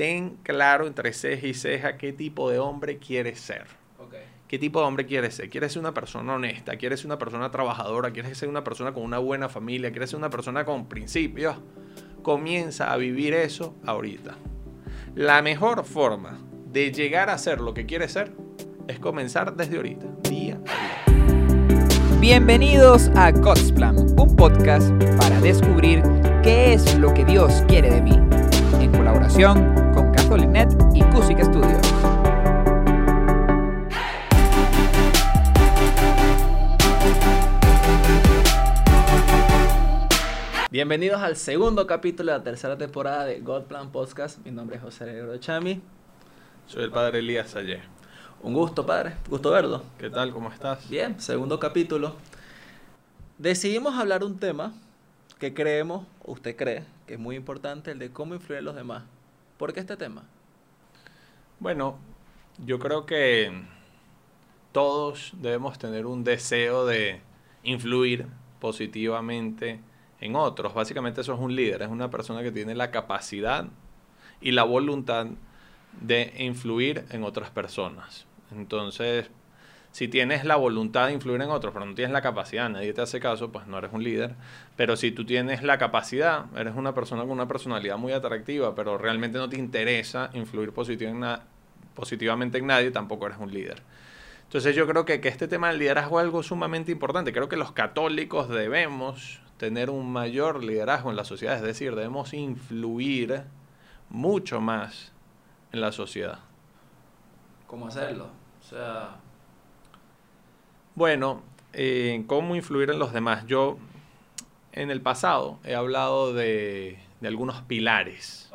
ten claro entre ceja y ceja qué tipo de hombre quieres ser. ¿Qué tipo de hombre quieres ser? ¿Quieres ser una persona honesta? ¿Quieres ser una persona trabajadora? ¿Quieres ser una persona con una buena familia? ¿Quieres ser una persona con principios? Comienza a vivir eso ahorita. La mejor forma de llegar a ser lo que quieres ser es comenzar desde ahorita, día a día. Bienvenidos a God's Plan, un podcast para descubrir qué es lo que Dios quiere de mí, en colaboración Catholic y Cusic Studios. Bienvenidos al segundo capítulo de la tercera temporada de God Plan Podcast. Mi nombre es José Alegro Chami. Soy el padre Elías Ayer. Un gusto, padre. Gusto verlo. ¿Qué tal? ¿Cómo estás? Bien, segundo capítulo. Decidimos hablar un tema que creemos, usted cree, que es muy importante, el de cómo influir en los demás. ¿Por qué este tema? Bueno, yo creo que todos debemos tener un deseo de influir positivamente en otros. Básicamente eso es un líder, es una persona que tiene la capacidad y la voluntad de influir en otras personas. Entonces, si tienes la voluntad de influir en otros, pero no tienes la capacidad, nadie te hace caso, pues no eres un líder. Pero si tú tienes la capacidad, eres una persona con una personalidad muy atractiva, pero realmente no te interesa influir positivamente en nadie, tampoco eres un líder. Entonces yo creo que, que este tema del liderazgo es algo sumamente importante. Creo que los católicos debemos tener un mayor liderazgo en la sociedad, es decir, debemos influir mucho más en la sociedad. ¿Cómo hacerlo? O sea... Bueno, eh, ¿cómo influir en los demás? Yo en el pasado he hablado de, de algunos pilares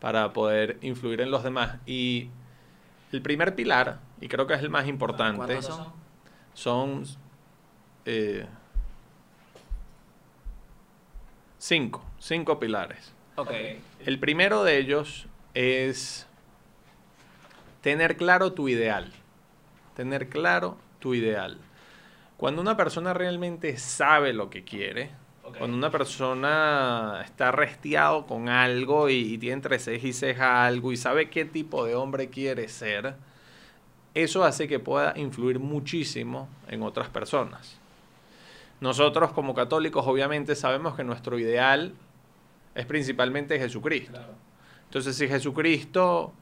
para poder influir en los demás. Y el primer pilar, y creo que es el más importante, son? son eh, Cinco, cinco pilares. Okay. El primero de ellos es tener claro tu ideal. Tener claro tu ideal. Cuando una persona realmente sabe lo que quiere, cuando una persona está restiado con algo y, tiene entre ceja y ceja algo y sabe qué tipo de hombre quiere ser, eso hace que pueda influir muchísimo en otras personas. Nosotros como católicos obviamente sabemos que nuestro ideal es principalmente Jesucristo. Entonces si Jesucristo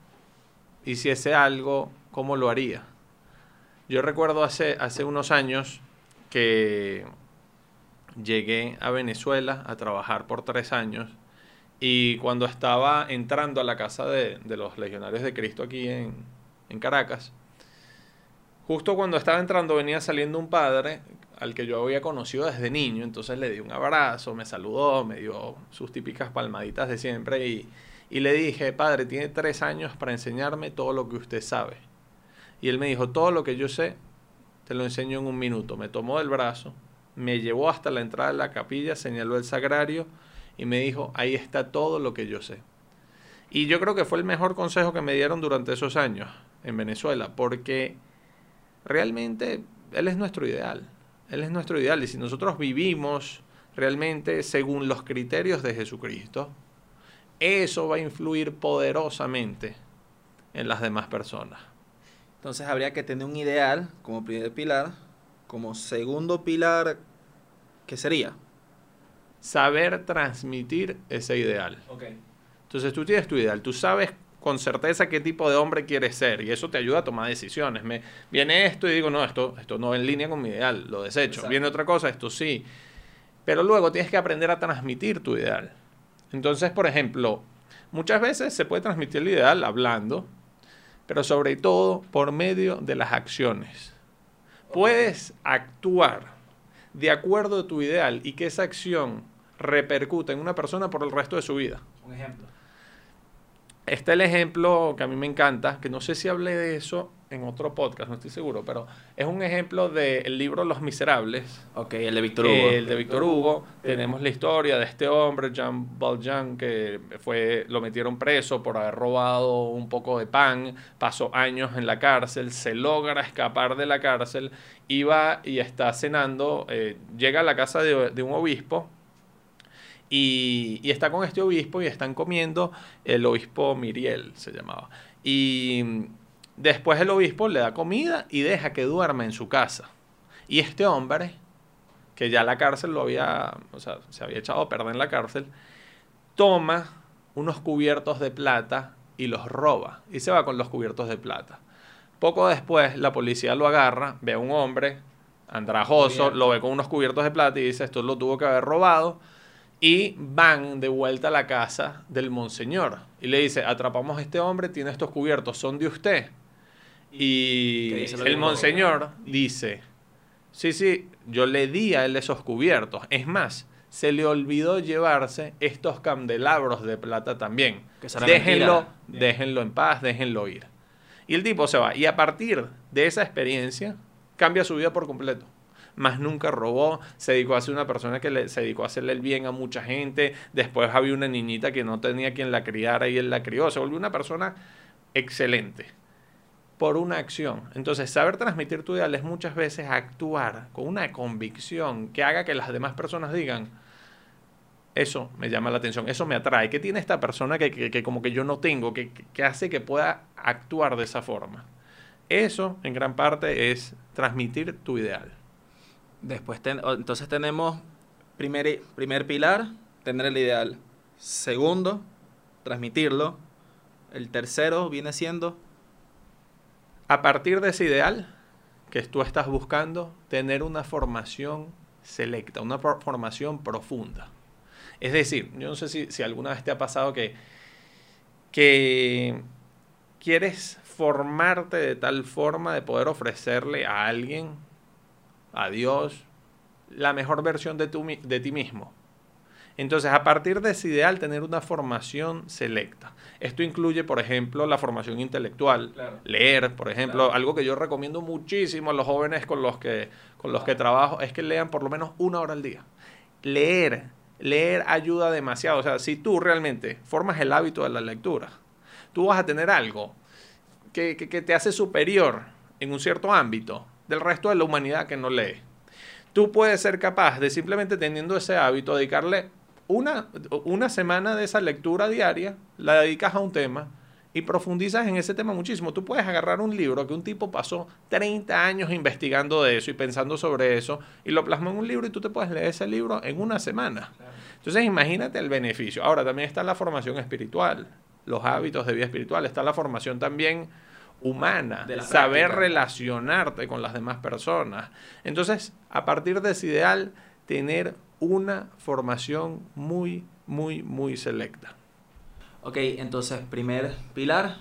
hiciese algo, ¿cómo lo haría? Yo recuerdo hace, hace unos años que llegué a Venezuela a trabajar por tres años y cuando estaba entrando a la casa de, los legionarios de Cristo aquí en, en Caracas, justo cuando estaba entrando venía saliendo un padre al que yo había conocido desde niño, entonces le di un abrazo, me saludó, me dio sus típicas palmaditas de siempre y, le dije, padre, tiene tres años para enseñarme todo lo que usted sabe. Y él me dijo, todo lo que yo sé, te lo enseño en un minuto. Me tomó del brazo, me llevó hasta la entrada de la capilla, señaló el sagrario y me dijo, ahí está todo lo que yo sé. Y yo creo que fue el mejor consejo que me dieron durante esos años en Venezuela, porque realmente él es nuestro ideal. Él es nuestro ideal. Y si nosotros vivimos realmente según los criterios de Jesucristo, eso va a influir poderosamente en las demás personas. Entonces habría que tener un ideal como primer pilar, como segundo pilar, ¿qué sería? Saber transmitir ese ideal. Entonces tú tienes tu ideal, tú sabes con certeza qué tipo de hombre quieres ser y eso te ayuda a tomar decisiones. Me viene esto y digo, no, esto, esto no va en línea con mi ideal, lo desecho. Viene otra cosa, esto sí. Pero luego tienes que aprender a transmitir tu ideal. Entonces, por ejemplo, muchas veces se puede transmitir el ideal hablando, pero sobre todo por medio de las acciones. Puedes actuar de acuerdo a tu ideal y que esa acción repercute en una persona por el resto de su vida. Un ejemplo. Está el ejemplo que a mí me encanta, que no sé si hablé de eso en otro podcast, no estoy seguro, pero es un ejemplo del libro Los Miserables. Ok, el de Víctor Hugo. El de Víctor Hugo. Tenemos la historia de este hombre, Jean Valjean, que fue, lo metieron preso por haber robado un poco de pan, pasó años en la cárcel, se logra escapar de la cárcel, iba y está cenando, eh, llega a la casa de, de un obispo Y, y está con este obispo y están comiendo, el obispo Miriel se llamaba. Y después el obispo le da comida y deja que duerma en su casa. Y este hombre, que ya la cárcel lo había, o sea, se había echado a perder en la cárcel, toma unos cubiertos de plata y los roba. Y se va con los cubiertos de plata. Poco después la policía lo agarra, ve a un hombre andrajoso, lo ve con unos cubiertos de plata y dice, esto lo tuvo que haber robado. Y van de vuelta a la casa del monseñor. Y le dice, atrapamos a este hombre, tiene estos cubiertos, son de usted. Y ¿Qué dice lo el monseñor dice, sí, sí, yo le di a él esos cubiertos. Es más, se le olvidó llevarse estos candelabros de plata también. Déjenlo, mentira. déjenlo en paz, déjenlo ir. Y el tipo se va. Y a partir de esa experiencia, cambia su vida por completo. Más nunca robó, se dedicó a ser una persona que le- se dedicó a hacerle el bien a mucha gente. Después había una niñita que no tenía quien la criara y él la crió. Se volvió una persona excelente por una acción. Entonces, saber transmitir tu ideal es muchas veces actuar con una convicción que haga que las demás personas digan, eso me llama la atención, eso me atrae. ¿Qué tiene esta persona que, que- como que yo no tengo, que, que- hace que pueda actuar de esa forma? Eso, en gran parte, es transmitir tu ideal. Después, ten- entonces tenemos primer, primer pilar, tener el ideal. Segundo, transmitirlo. El tercero viene siendo A partir de ese ideal que tú estás buscando, tener una formación selecta, una for- formación profunda. Es decir, yo no sé si, alguna vez te ha pasado que, quieres formarte de tal forma de poder ofrecerle a alguien, a Dios, la mejor versión de ti mismo. Entonces, a partir de ese ideal, tener una formación selecta. Esto incluye, por ejemplo, la formación intelectual, Claro. leer, por ejemplo, Claro. algo que yo recomiendo muchísimo a los jóvenes con los que, con los que trabajo, es que lean por lo menos una hora al día. Leer, leer ayuda demasiado. O sea, si tú realmente formas el hábito de la lectura, tú vas a tener algo que, que- que te hace superior en un cierto ámbito del resto de la humanidad que no lee. Tú puedes ser capaz de simplemente teniendo ese hábito, dedicarle una, una semana de esa lectura diaria, la dedicas a un tema y profundizas en ese tema muchísimo. Tú puedes agarrar un libro que un tipo pasó 30 años investigando de eso y pensando sobre eso y lo plasmó en un libro y tú te puedes leer ese libro en una semana. Entonces imagínate el beneficio. Ahora también está la formación espiritual, los hábitos de vida espiritual, está la formación también humana, De saber práctica. relacionarte con las demás personas. Entonces, a partir de ese ideal, tener una formación muy, muy, muy selecta. Ok, entonces, primer pilar,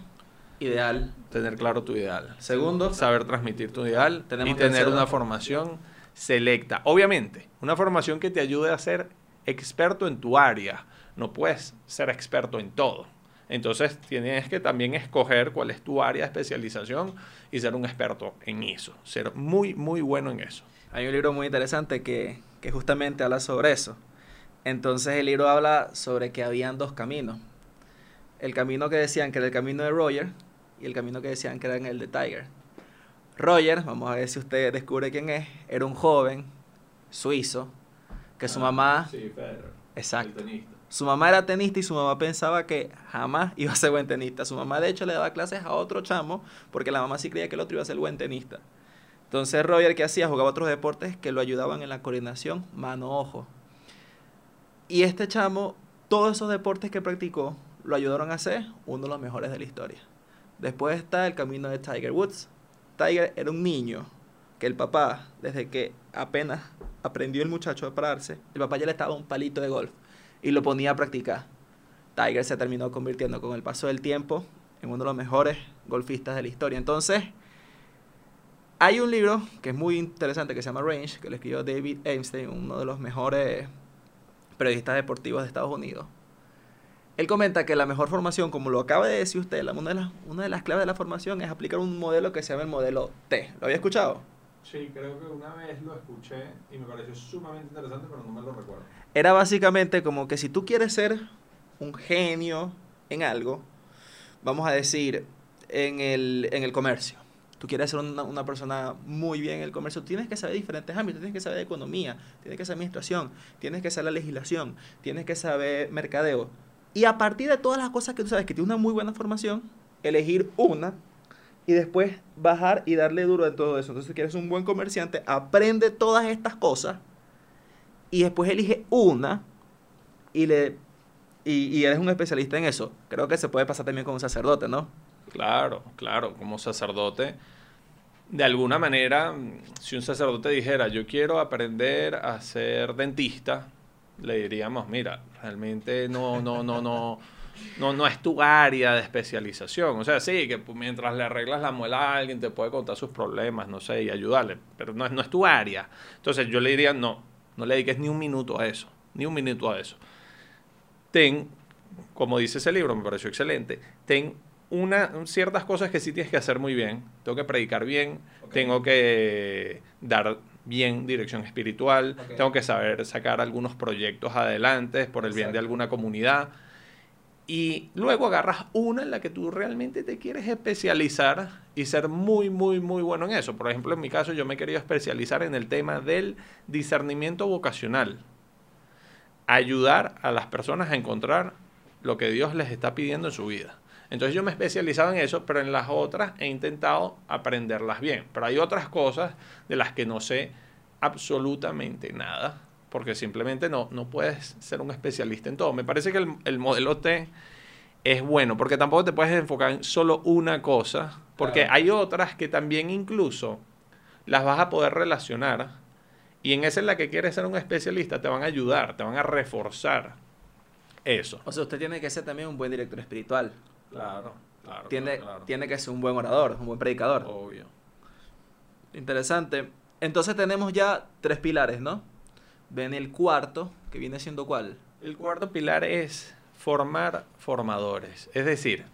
ideal. Tener claro tu ideal. Segundo, Saber transmitir tu ideal y tener una formación selecta. Obviamente, una formación que te ayude a ser experto en tu área. No puedes ser experto en todo. Entonces tienes que también escoger cuál es tu área de especialización y ser un experto en eso. Ser muy, muy bueno en eso. Hay un libro muy interesante que, que justamente habla sobre eso. Entonces el libro habla sobre que habían dos caminos. El camino que decían que era el camino de Roger y el camino que decían que era el de Tiger. Roger, vamos a ver si usted descubre quién es, era un joven suizo que su mamá, Sí, Federer. exacto, su mamá era tenista y su mamá pensaba que jamás iba a ser buen tenista. Su mamá de hecho le daba clases a otro chamo porque la mamá sí creía que el otro iba a ser buen tenista. Entonces Roger, ¿qué hacía? Jugaba otros deportes que lo ayudaban en la coordinación mano-ojo. Y este chamo, todos esos deportes que practicó, lo ayudaron a ser uno de los mejores de la historia. Después está el camino de Tiger Woods. Tiger era un niño que el papá, desde que apenas aprendió el muchacho a pararse, el papá ya le estaba un palito de golf y lo ponía a practicar. Tiger se terminó convirtiendo con el paso del tiempo en uno de los mejores golfistas de la historia. Entonces, hay un libro que es muy interesante que se llama Range, que lo escribió David Einstein, uno de los mejores periodistas deportivos de Estados Unidos. Él comenta que la mejor formación, como lo acaba de decir usted, una, de las, una de las claves de la formación es aplicar un modelo que se llama el modelo T. ¿Lo había escuchado? Sí, creo que una vez lo escuché y me pareció sumamente interesante, pero no me lo recuerdo. Era básicamente como que si tú quieres ser un genio en algo, vamos a decir, en el, en el comercio. Tú quieres ser una, una persona muy bien en el comercio, tienes que saber diferentes ámbitos, tienes que saber economía, tienes que saber administración, tienes que saber la legislación, tienes que saber mercadeo. Y a partir de todas las cosas que tú sabes que tienes una muy buena formación, elegir una y después bajar y darle duro en todo eso. Entonces, si quieres un buen comerciante, aprende todas estas cosas y después elige una y le y eres un especialista en eso. Creo que se puede pasar también con un sacerdote, ¿no? Claro, claro, como sacerdote. De alguna manera, si un sacerdote dijera, yo quiero aprender a ser dentista, le diríamos, mira, realmente no, no, no, no, no, no es tu área de especialización. O sea, sí, que mientras le arreglas la muela alguien te puede contar sus problemas, no sé, y ayudarle, pero no no es tu área. Entonces yo le diría, no, no le dediques ni un minuto a eso, ni un minuto a eso. Ten, como dice ese libro, me pareció excelente, ten una, ciertas cosas que sí tienes que hacer muy bien. Tengo que predicar bien, tengo que dar bien dirección espiritual, tengo que saber sacar algunos proyectos adelante por el bien de alguna comunidad. Y luego agarras una en la que tú realmente te quieres especializar y ser muy, muy, muy bueno en eso. Por ejemplo, en mi caso yo me he querido especializar en el tema del discernimiento vocacional. Ayudar a las personas a encontrar lo que Dios les está pidiendo en su vida. Entonces yo me he especializado en eso, pero en las otras he intentado aprenderlas bien. Pero hay otras cosas de las que no sé absolutamente nada, porque simplemente no, no puedes ser un especialista en todo. Me parece que el, el modelo T es bueno, porque tampoco te puedes enfocar en solo una cosa, porque Claro. hay otras que también incluso las vas a poder relacionar y en esa en la que quieres ser un especialista te van a ayudar, te van a reforzar eso. O sea, usted tiene que ser también un buen director espiritual. Claro, claro. Tiene, claro. tiene que ser un buen orador, un buen predicador. Obvio. Interesante. Entonces tenemos ya tres pilares, ¿no? Ven el cuarto, que viene siendo cuál? El cuarto pilar es formar formadores. Es decir,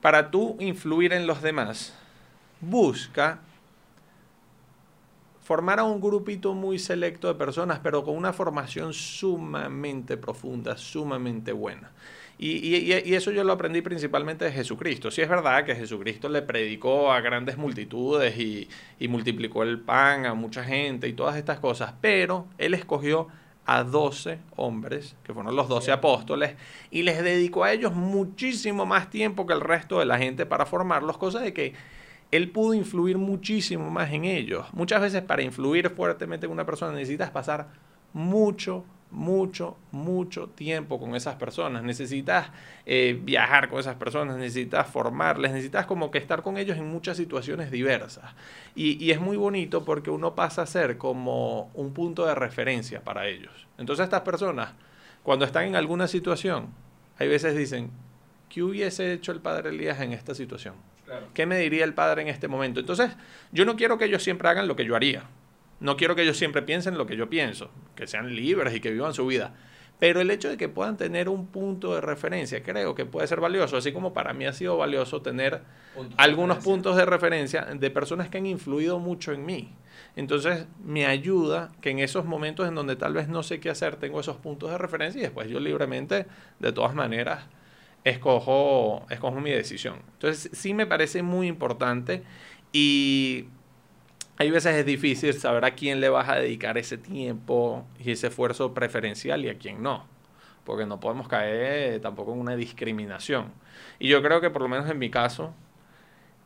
para tú influir en los demás, busca formar a un grupito muy selecto de personas, pero con una formación sumamente profunda, sumamente buena. Y, y- y- y eso yo lo aprendí principalmente de Jesucristo. Sí es verdad que Jesucristo le predicó a grandes multitudes y, y multiplicó el pan a mucha gente y todas estas cosas, pero él escogió a 12 hombres, que fueron los 12 apóstoles, y les dedicó a ellos muchísimo más tiempo que el resto de la gente para formarlos, cosa de que él pudo influir muchísimo más en ellos. Muchas veces para influir fuertemente en una persona necesitas pasar mucho, mucho, mucho tiempo con esas personas. Necesitas eh, viajar con esas personas, necesitas formarles, necesitas como que estar con ellos en muchas situaciones diversas. Y, y es muy bonito porque uno pasa a ser como un punto de referencia para ellos. Entonces estas personas, cuando están en alguna situación, hay veces dicen, ¿qué hubiese hecho el padre Elías en esta situación? ¿Qué me diría el padre en este momento? Entonces, yo no quiero que ellos siempre hagan lo que yo haría. No quiero que ellos siempre piensen lo que yo pienso, que sean libres y que vivan su vida. Pero el hecho de que puedan tener un punto de referencia, creo que puede ser valioso, así como para mí ha sido valioso tener algunos puntos de referencia de personas que han influido mucho en mí. Entonces, me ayuda que en esos momentos en donde tal vez no sé qué hacer, tengo esos puntos de referencia y después yo libremente, de todas maneras, escojo, escojo mi decisión. Entonces, sí me parece muy importante y hay veces es difícil saber a quién le vas a dedicar ese tiempo y ese esfuerzo preferencial y a quién no, porque no podemos caer tampoco en una discriminación. Y yo creo que por lo menos en mi caso,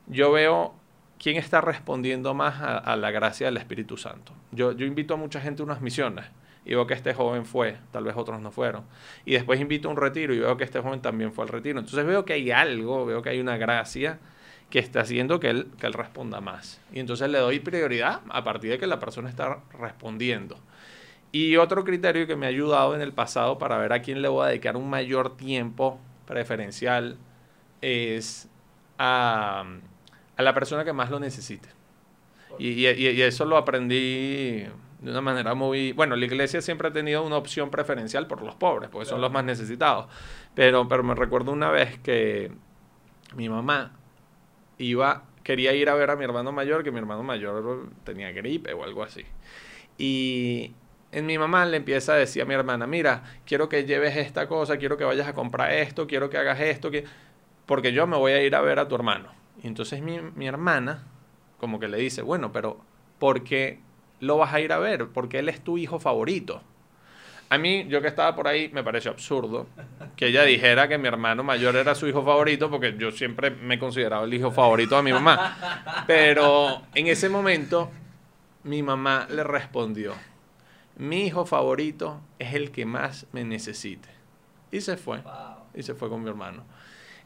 yo veo quién está respondiendo más a, a la gracia del Espíritu Santo. Yo, yo invito a mucha gente a unas misiones y veo que este joven fue, tal vez otros no fueron. Y después invito a un retiro y veo que este joven también fue al retiro. Entonces veo que hay algo, veo que hay una gracia que está haciendo que él, que él responda más. Y entonces le doy prioridad a partir de que la persona está respondiendo. Y otro criterio que me ha ayudado en el pasado para ver a quién le voy a dedicar un mayor tiempo preferencial es a, a la persona que más lo necesite. Y, y- y eso lo aprendí de una manera muy... Bueno, la iglesia siempre ha tenido una opción preferencial por los pobres, porque son los más necesitados. Pero, pero me recuerdo una vez que mi mamá iba, quería ir a ver a mi hermano mayor, que mi hermano mayor tenía gripe o algo así. Y en mi mamá le empieza a decir a mi hermana, mira, quiero que lleves esta cosa, quiero que vayas a comprar esto, quiero que hagas esto, que... porque yo me voy a ir a ver a tu hermano. Y entonces mi, mi hermana como que le dice, bueno, pero ¿por qué lo vas a ir a ver? Porque él es tu hijo favorito. A mí, yo que estaba por ahí, me pareció absurdo que ella dijera que mi hermano mayor era su hijo favorito, porque yo siempre me he considerado el hijo favorito de mi mamá. Pero en ese momento, mi mamá le respondió, mi hijo favorito es el que más me necesite. Y se fue. Y se fue con mi hermano.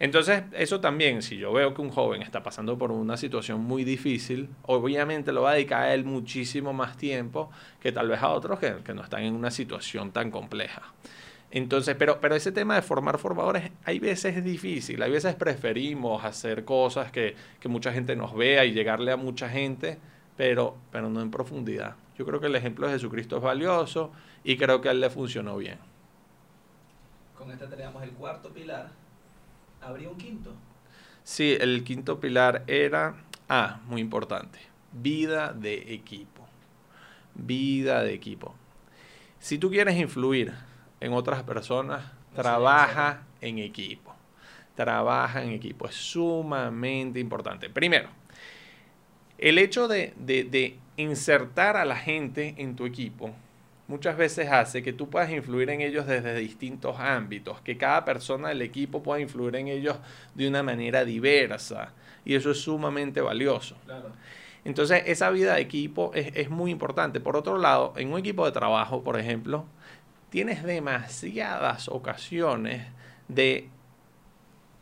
Entonces, eso también, si yo veo que un joven está pasando por una situación muy difícil, obviamente lo va a dedicar a él muchísimo más tiempo que tal vez a otros que, no están en una situación tan compleja. Entonces, pero, pero ese tema de formar formadores, hay veces es difícil, hay veces preferimos hacer cosas que, que mucha gente nos vea y llegarle a mucha gente, pero, pero no en profundidad. Yo creo que el ejemplo de Jesucristo es valioso y creo que a él le funcionó bien. Con este tenemos el cuarto pilar, habría un quinto. Sí, el quinto pilar era, ah, muy importante, vida de equipo. Vida de equipo. Si tú quieres influir en otras personas, trabaja en equipo. Trabaja en equipo. Es sumamente importante. Primero, el hecho de, de, de insertar a la gente en tu equipo muchas veces hace que tú puedas influir en ellos desde distintos ámbitos, que cada persona del equipo pueda influir en ellos de una manera diversa. Y eso es sumamente valioso. Entonces, esa vida de equipo es, es, muy importante. Por otro lado, en un equipo de trabajo, por ejemplo, tienes demasiadas ocasiones de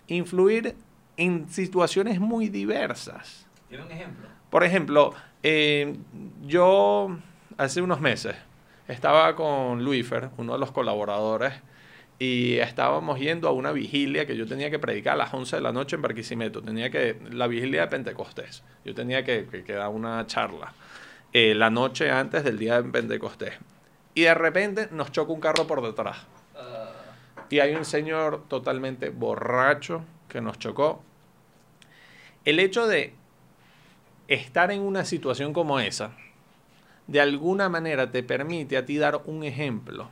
influir en situaciones muy diversas. ¿Tiene un ejemplo? Por ejemplo, eh, yo hace unos meses estaba con Luifer, uno de los colaboradores, y estábamos yendo a una vigilia que yo tenía que predicar a las 11 de la noche en Barquisimeto. Tenía que, la vigilia de Pentecostés. Yo tenía que, que, que dar una charla eh, la noche antes del día de Pentecostés. Y de repente nos choca un carro por detrás. Y hay un señor totalmente borracho que nos chocó. El hecho de estar en una situación como esa, de alguna manera te permite a ti dar un ejemplo,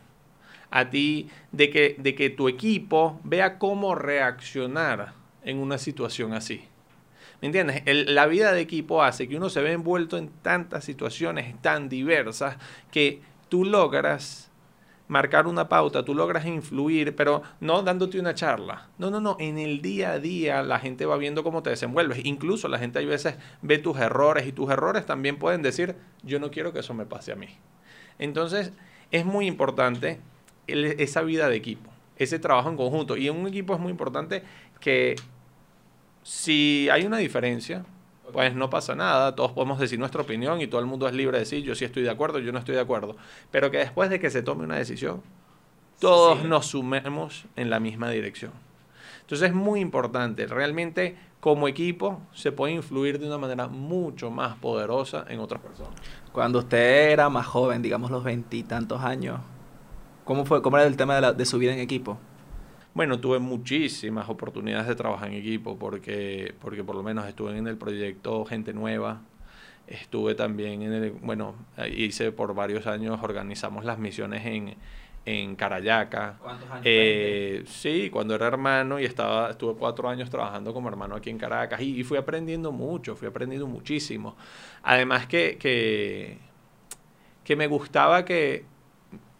a ti de que, de que tu equipo vea cómo reaccionar en una situación así. ¿Me entiendes? La vida de equipo hace que uno se ve envuelto en tantas situaciones tan diversas que tú logras marcar una pauta, tú logras influir, pero no dándote una charla. No, no, no, en el día a día la gente va viendo cómo te desenvuelves. Incluso la gente a veces ve tus errores y tus errores también pueden decir, yo no quiero que eso me pase a mí. Entonces, es muy importante esa vida de equipo, ese trabajo en conjunto. Y en un equipo es muy importante que si hay una diferencia, pues no pasa nada, todos podemos decir nuestra opinión y todo el mundo es libre de decir yo sí estoy de acuerdo, yo no estoy de acuerdo, pero que después de que se tome una decisión, todos sí. nos sumemos en la misma dirección. Entonces es muy importante, realmente como equipo se puede influir de una manera mucho más poderosa en otras personas. Cuando usted era más joven, digamos los veintitantos años, ¿cómo fue, cómo era el tema de, la, de su vida en equipo? Bueno, tuve muchísimas oportunidades de trabajar en equipo porque, porque por lo menos estuve en el proyecto Gente Nueva, estuve también en el, bueno, hice por varios años, organizamos las misiones en, en Carayaca. ¿Cuántos años? Eh, sí, cuando era hermano y estaba, estuve cuatro años trabajando como hermano aquí en Caracas y, y fui aprendiendo mucho, fui aprendiendo muchísimo. Además que, que, que me gustaba que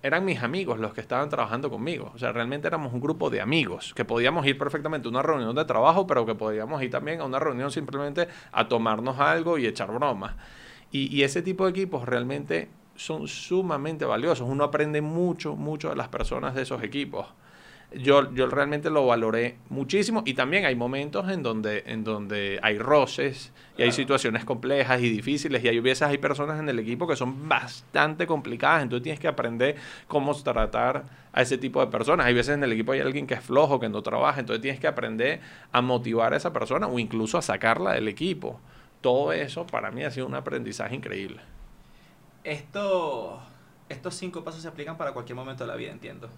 eran mis amigos los que estaban trabajando conmigo. O sea, realmente éramos un grupo de amigos que podíamos ir perfectamente a una reunión de trabajo, pero que podíamos ir también a una reunión simplemente a tomarnos algo y echar bromas. Y, y ese tipo de equipos realmente son sumamente valiosos. Uno aprende mucho, mucho de las personas de esos equipos. Yo, yo realmente lo valoré muchísimo y también hay momentos en donde, en donde hay roces y hay situaciones complejas y difíciles y hay veces hay personas en el equipo que son bastante complicadas, entonces tienes que aprender cómo tratar a ese tipo de personas. Hay veces en el equipo hay alguien que es flojo, que no trabaja, entonces tienes que aprender a motivar a esa persona o incluso a sacarla del equipo. Todo eso para mí ha sido un aprendizaje increíble. Esto, estos cinco pasos se aplican para cualquier momento de la vida, entiendo.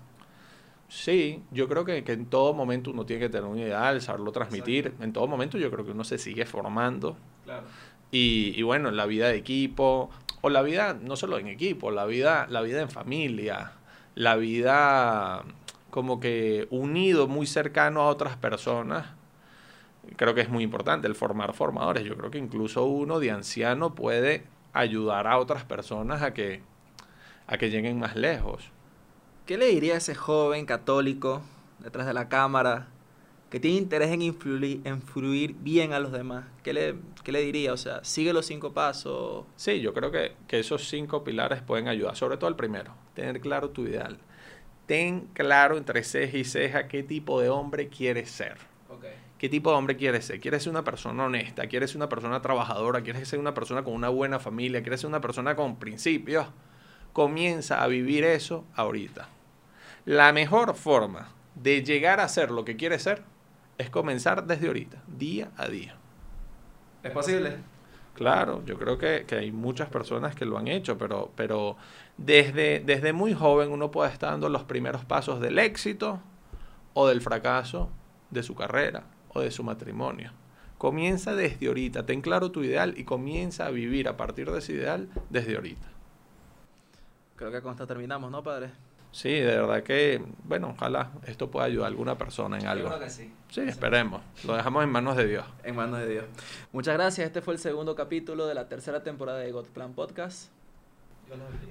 Sí, yo creo que, que, en todo momento uno tiene que tener un ideal, saberlo transmitir. Exacto. En todo momento yo creo que uno se sigue formando. Claro. Y, y, bueno, la vida de equipo, o la vida no solo en equipo, la vida, la vida en familia, la vida como que unido, muy cercano a otras personas. creo que es muy importante el formar formadores. Yo creo que incluso uno de anciano puede ayudar a otras personas a que, a que lleguen más lejos. ¿Qué le diría a ese joven católico detrás de la cámara que tiene interés en influir, influir bien a los demás? ¿Qué le, qué le diría? O sea, sigue los cinco pasos. Sí, yo creo que, que esos cinco pilares pueden ayudar, sobre todo el primero, tener claro tu ideal. Ten claro entre ceja y ceja qué tipo de hombre quieres ser. ¿Qué tipo de hombre quieres ser? ¿Quieres ser una persona honesta? ¿Quieres ser una persona trabajadora? ¿Quieres ser una persona con una buena familia? ¿Quieres ser una persona con principios? Comienza a vivir eso ahorita. La mejor forma de llegar a ser lo que quieres ser es comenzar desde ahorita, día a día. ¿Es posible? Claro, yo creo que, que, hay muchas personas que lo han hecho, pero, pero desde, desde muy joven uno puede estar dando los primeros pasos del éxito o del fracaso de su carrera o de su matrimonio. Comienza desde ahorita, ten claro tu ideal y comienza a vivir a partir de ese ideal desde ahorita. Creo que con esto terminamos, ¿no, padre? Sí, de verdad que, bueno, ojalá esto pueda ayudar a alguna persona en algo. Yo creo que sí. Sí, esperemos. Lo dejamos en manos de Dios. En manos de Dios. Muchas gracias. Este fue el segundo capítulo de la tercera temporada de God Plan Podcast.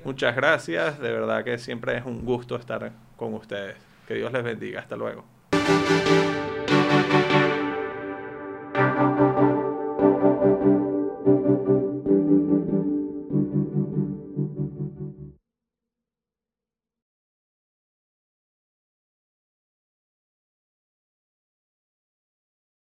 Muchas gracias. De verdad que siempre es un gusto estar con ustedes. Que Dios les bendiga. Hasta luego.